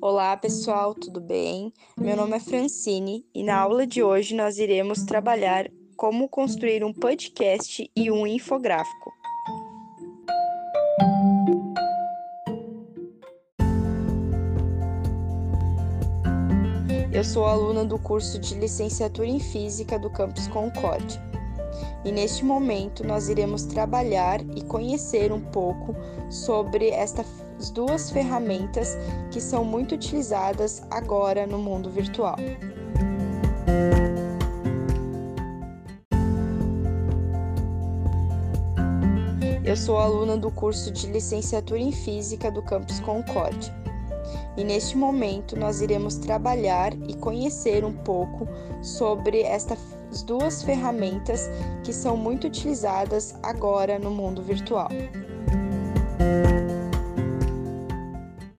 Olá, pessoal, tudo bem? Meu nome é Francine e na aula de hoje nós iremos trabalhar como construir um podcast e um infográfico. Eu sou aluna do curso de licenciatura em Física do Campus Concórdia. E neste momento nós iremos trabalhar e conhecer um pouco sobre estas duas ferramentas que são muito utilizadas agora no mundo virtual. Eu sou aluna do curso de licenciatura em Física do Campus Concórdia. E neste momento nós iremos trabalhar e conhecer um pouco sobre estas duas ferramentas que são muito utilizadas agora no mundo virtual.